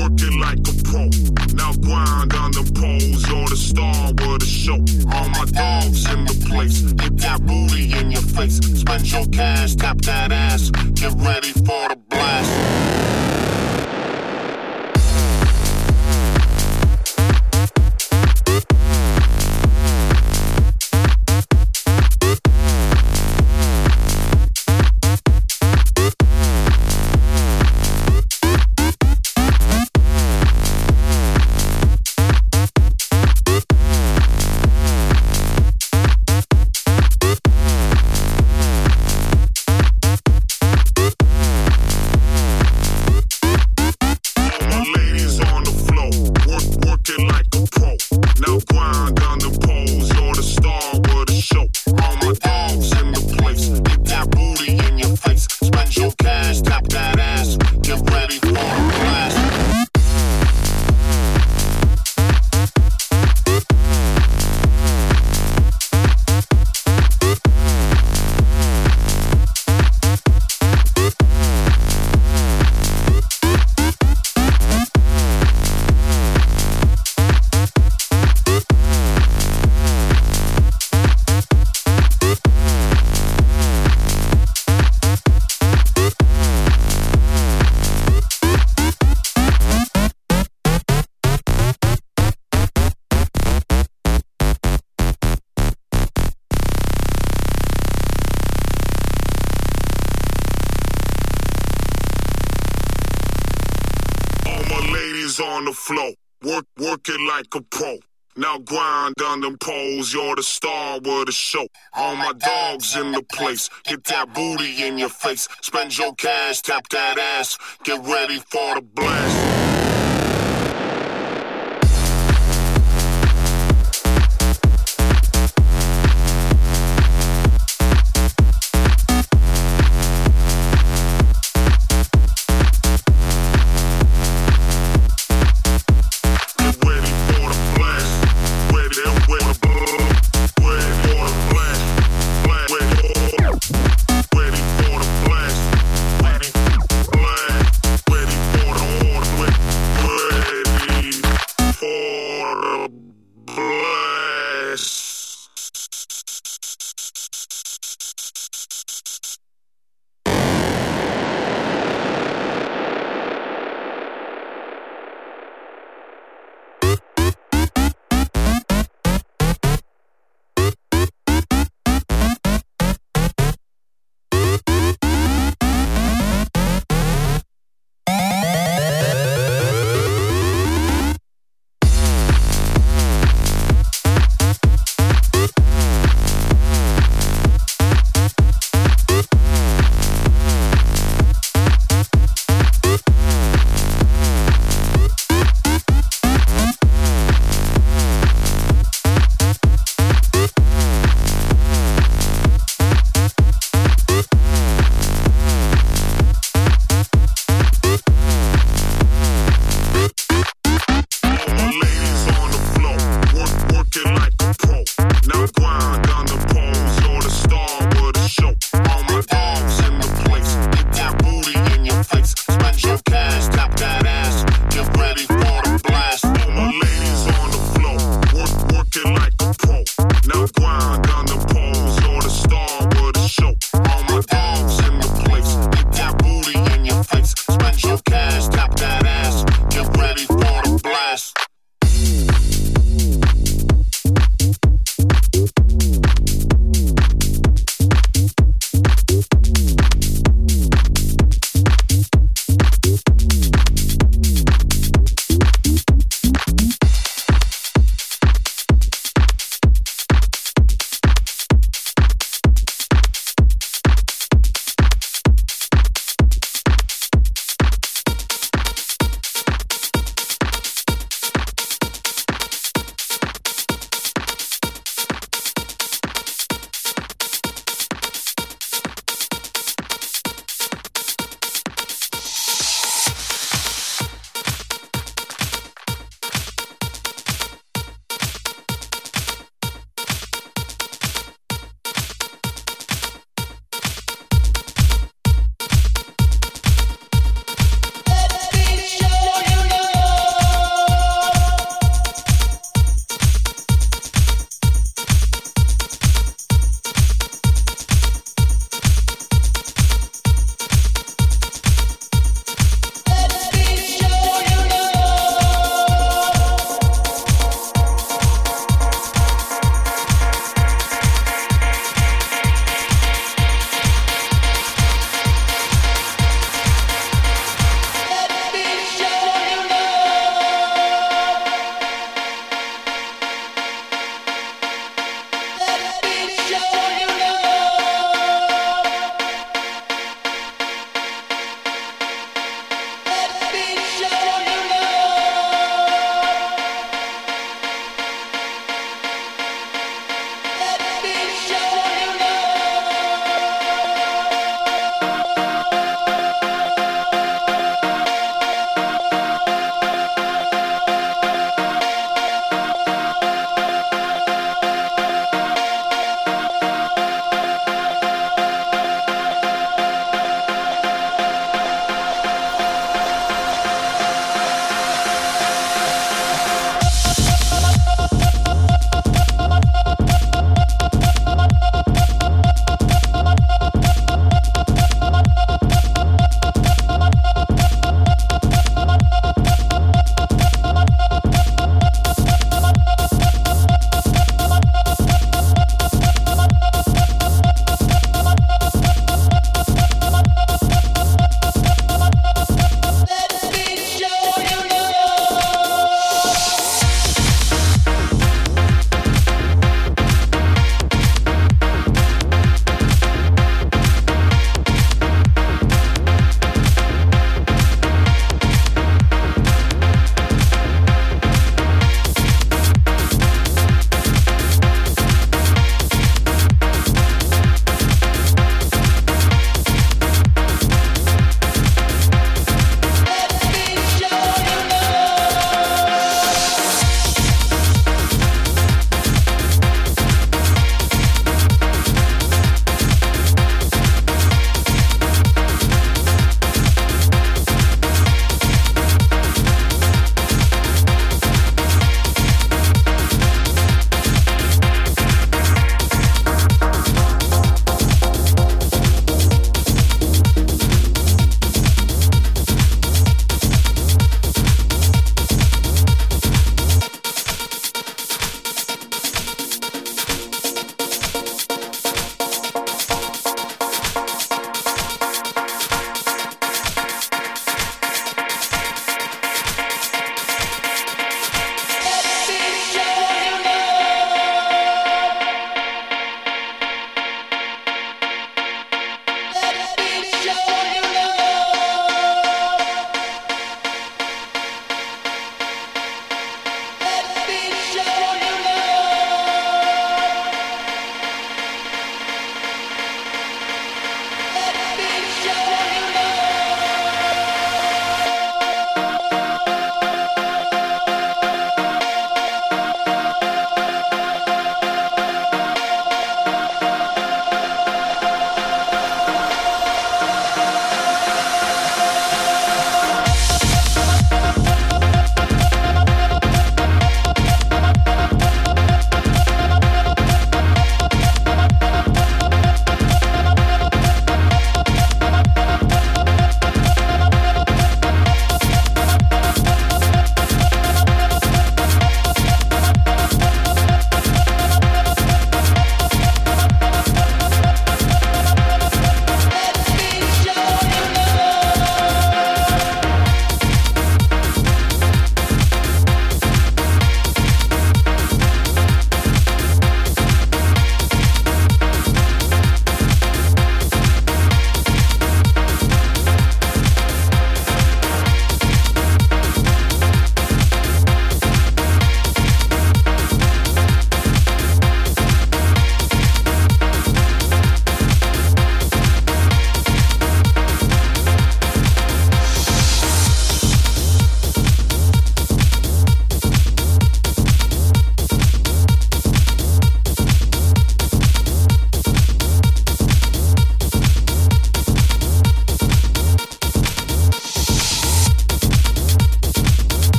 working like a pro. Now grind on the poles, you're the star of the show. All my dogs in the place, get that booty in your face. Spend your cash, tap that ass, get ready for the blast. Poles, you're the star of the show. All my dogs in the place, get that booty in your face. Spend your cash, tap that ass, get ready for the blast.